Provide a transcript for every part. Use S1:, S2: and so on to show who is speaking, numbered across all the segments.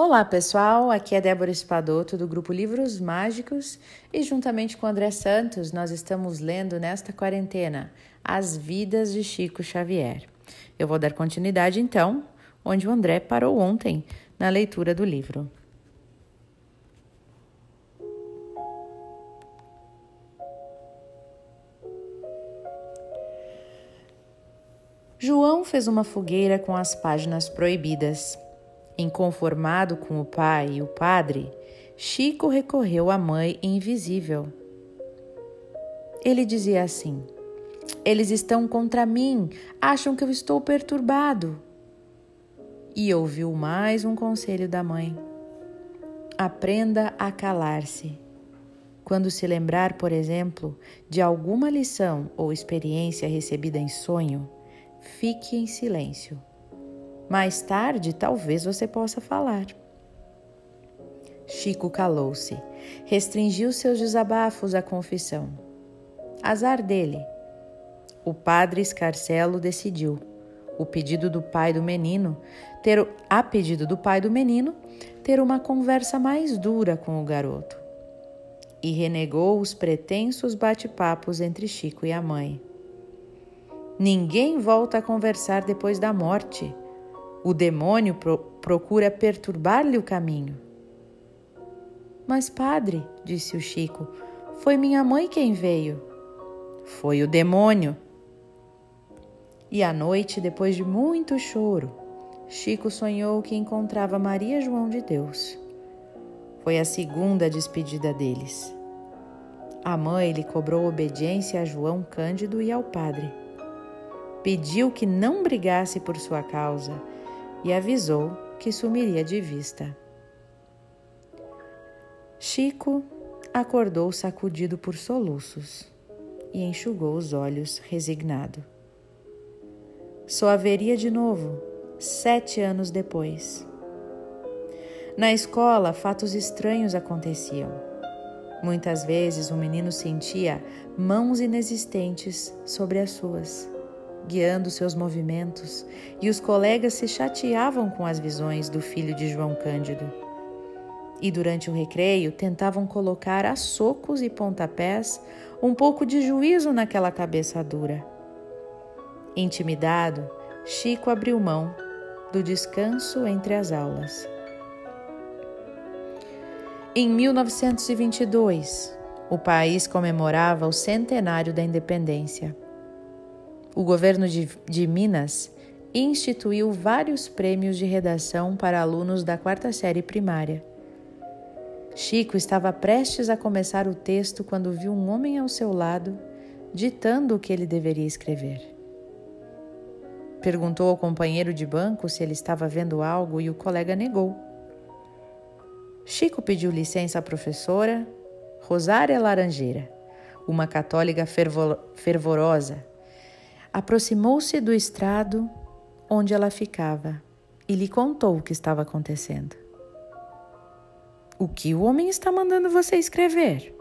S1: Olá pessoal, aqui é Débora Espadoto do grupo Livros Mágicos e juntamente com André Santos nós estamos lendo nesta quarentena As Vidas de Chico Xavier. Eu vou dar continuidade então, onde o André parou ontem na leitura do livro. João fez uma fogueira com as páginas proibidas Inconformado com o pai e o padre, Chico recorreu à mãe invisível. Ele dizia assim: Eles estão contra mim, acham que eu estou perturbado. E ouviu mais um conselho da mãe: Aprenda a calar-se. Quando se lembrar, por exemplo, de alguma lição ou experiência recebida em sonho, fique em silêncio. Mais tarde, talvez você possa falar. Chico calou-se, restringiu seus desabafos à confissão. Azar dele. O padre Escarcelo decidiu, o pedido do pai do menino, ter a pedido do pai do menino, ter uma conversa mais dura com o garoto. E renegou os pretensos bate-papos entre Chico e a mãe. Ninguém volta a conversar depois da morte o demônio pro procura perturbar-lhe o caminho. Mas, padre, disse o Chico, foi minha mãe quem veio. Foi o demônio. E à noite, depois de muito choro, Chico sonhou que encontrava Maria João de Deus. Foi a segunda despedida deles. A mãe lhe cobrou obediência a João Cândido e ao padre. Pediu que não brigasse por sua causa e avisou que sumiria de vista. Chico acordou sacudido por soluços e enxugou os olhos resignado. Só haveria de novo, sete anos depois. Na escola, fatos estranhos aconteciam. Muitas vezes o menino sentia mãos inexistentes sobre as suas guiando seus movimentos, e os colegas se chateavam com as visões do filho de João Cândido. E durante o recreio tentavam colocar a socos e pontapés um pouco de juízo naquela cabeça dura. Intimidado, Chico abriu mão do descanso entre as aulas. Em 1922, o país comemorava o centenário da independência o governo de, de Minas instituiu vários prêmios de redação para alunos da quarta série primária. Chico estava prestes a começar o texto quando viu um homem ao seu lado, ditando o que ele deveria escrever. Perguntou ao companheiro de banco se ele estava vendo algo e o colega negou. Chico pediu licença à professora Rosária Laranjeira, uma católica fervor fervorosa aproximou-se do estrado onde ela ficava e lhe contou o que estava acontecendo. O que o homem está mandando você escrever?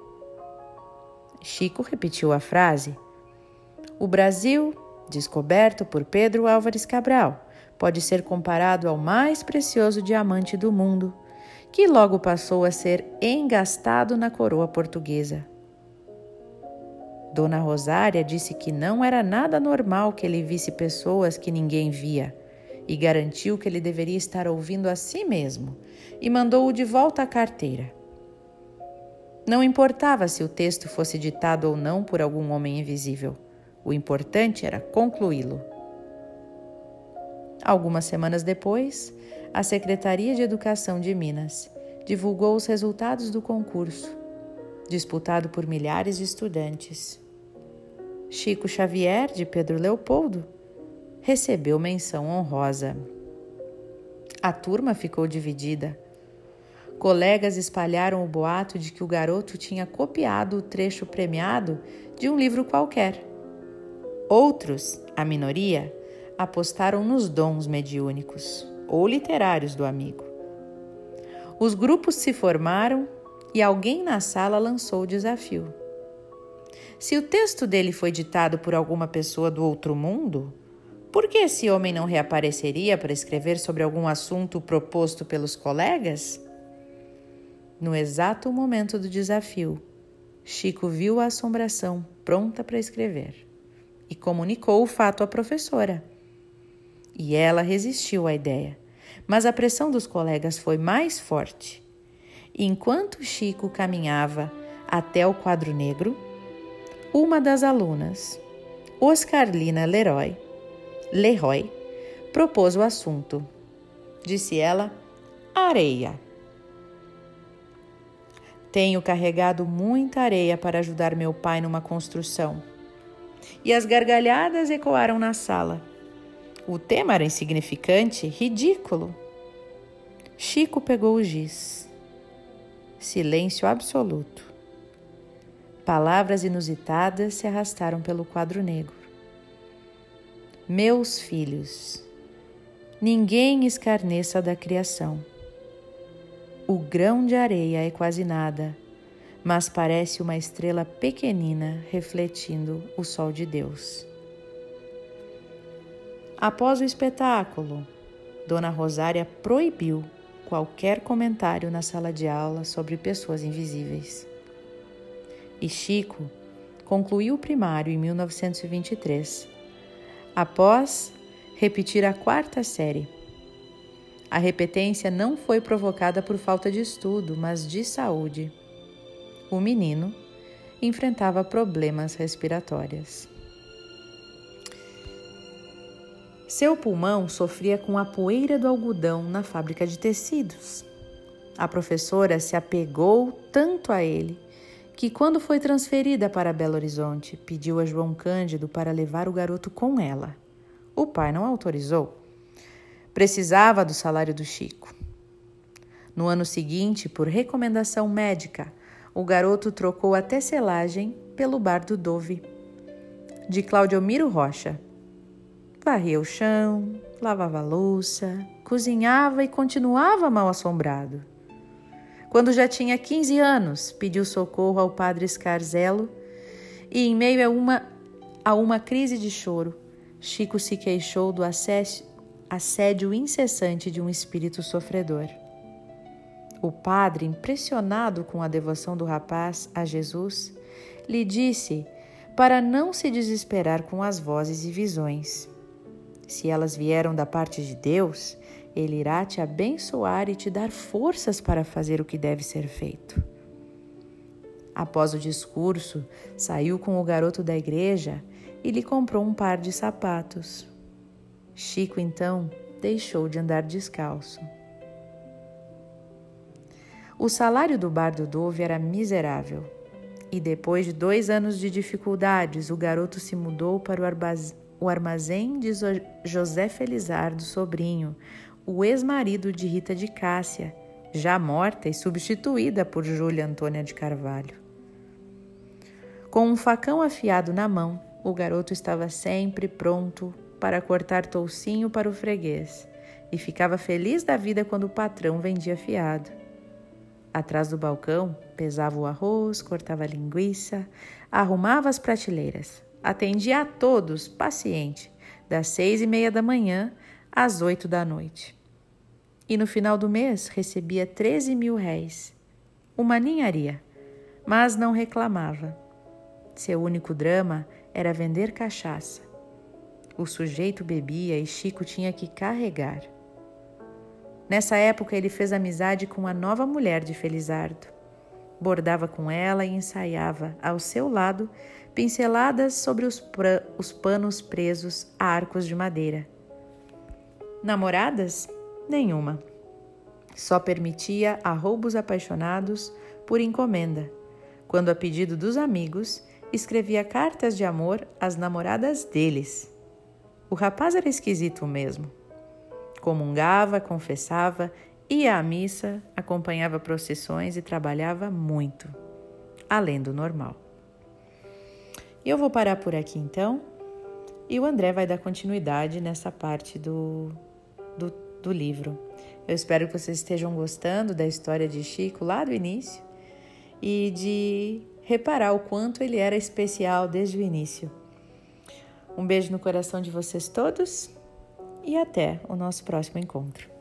S1: Chico repetiu a frase. O Brasil, descoberto por Pedro Álvares Cabral, pode ser comparado ao mais precioso diamante do mundo, que logo passou a ser engastado na coroa portuguesa. Dona Rosária disse que não era nada normal que ele visse pessoas que ninguém via e garantiu que ele deveria estar ouvindo a si mesmo e mandou-o de volta à carteira. Não importava se o texto fosse ditado ou não por algum homem invisível, o importante era concluí-lo. Algumas semanas depois, a Secretaria de Educação de Minas divulgou os resultados do concurso, disputado por milhares de estudantes. Chico Xavier, de Pedro Leopoldo, recebeu menção honrosa. A turma ficou dividida. Colegas espalharam o boato de que o garoto tinha copiado o trecho premiado de um livro qualquer. Outros, a minoria, apostaram nos dons mediúnicos ou literários do amigo. Os grupos se formaram e alguém na sala lançou o desafio. Se o texto dele foi ditado por alguma pessoa do outro mundo, Por que esse homem não reapareceria para escrever sobre algum assunto proposto pelos colegas? No exato momento do desafio, Chico viu a assombração pronta para escrever e comunicou o fato à professora. E ela resistiu à ideia, mas a pressão dos colegas foi mais forte. Enquanto Chico caminhava até o quadro negro, uma das alunas, Oscarlina Leroy, Leroy, propôs o assunto. Disse ela: areia. Tenho carregado muita areia para ajudar meu pai numa construção. E as gargalhadas ecoaram na sala. O tema era insignificante, ridículo. Chico pegou o giz. Silêncio absoluto. Palavras inusitadas se arrastaram pelo quadro negro. Meus filhos, ninguém escarneça da criação. O grão de areia é quase nada, mas parece uma estrela pequenina refletindo o sol de Deus. Após o espetáculo, Dona Rosária proibiu qualquer comentário na sala de aula sobre pessoas invisíveis. E Chico concluiu o primário em 1923, após repetir a quarta série. A repetência não foi provocada por falta de estudo, mas de saúde. O menino enfrentava problemas respiratórios. Seu pulmão sofria com a poeira do algodão na fábrica de tecidos. A professora se apegou tanto a ele que, quando foi transferida para Belo Horizonte, pediu a João Cândido para levar o garoto com ela. O pai não autorizou. Precisava do salário do Chico. No ano seguinte, por recomendação médica, o garoto trocou a tecelagem pelo bar do Dove, de Claudio Miro Rocha, Varria o chão, lavava a louça, cozinhava e continuava mal assombrado. Quando já tinha 15 anos, pediu socorro ao padre Scarzelo e, em meio a uma, a uma crise de choro, Chico se queixou do assédio incessante de um espírito sofredor. O padre, impressionado com a devoção do rapaz a Jesus, lhe disse para não se desesperar com as vozes e visões. Se elas vieram da parte de Deus, Ele irá te abençoar e te dar forças para fazer o que deve ser feito. Após o discurso, saiu com o garoto da igreja e lhe comprou um par de sapatos. Chico então deixou de andar descalço. O salário do bar do Dove era miserável. E depois de dois anos de dificuldades, o garoto se mudou para o o armazém de José Felizardo Sobrinho, o ex-marido de Rita de Cássia, já morta e substituída por Júlia Antônia de Carvalho. Com um facão afiado na mão, o garoto estava sempre pronto para cortar toucinho para o freguês e ficava feliz da vida quando o patrão vendia fiado. Atrás do balcão, pesava o arroz, cortava a linguiça, arrumava as prateleiras. Atendia a todos, paciente, das seis e meia da manhã às oito da noite. E no final do mês recebia 13 mil réis. Uma ninharia, mas não reclamava. Seu único drama era vender cachaça. O sujeito bebia e Chico tinha que carregar. Nessa época, ele fez amizade com a nova mulher de Felizardo. Bordava com ela e ensaiava, ao seu lado, pinceladas sobre os, os panos presos a arcos de madeira. Namoradas? Nenhuma. Só permitia arroubos apaixonados por encomenda, quando, a pedido dos amigos, escrevia cartas de amor às namoradas deles. O rapaz era esquisito mesmo. Comungava, confessava, ia à missa, acompanhava procissões e trabalhava muito, além do normal. Eu vou parar por aqui então. E o André vai dar continuidade nessa parte do, do, do livro. Eu espero que vocês estejam gostando da história de Chico lá do início e de reparar o quanto ele era especial desde o início. Um beijo no coração de vocês todos e até o nosso próximo encontro.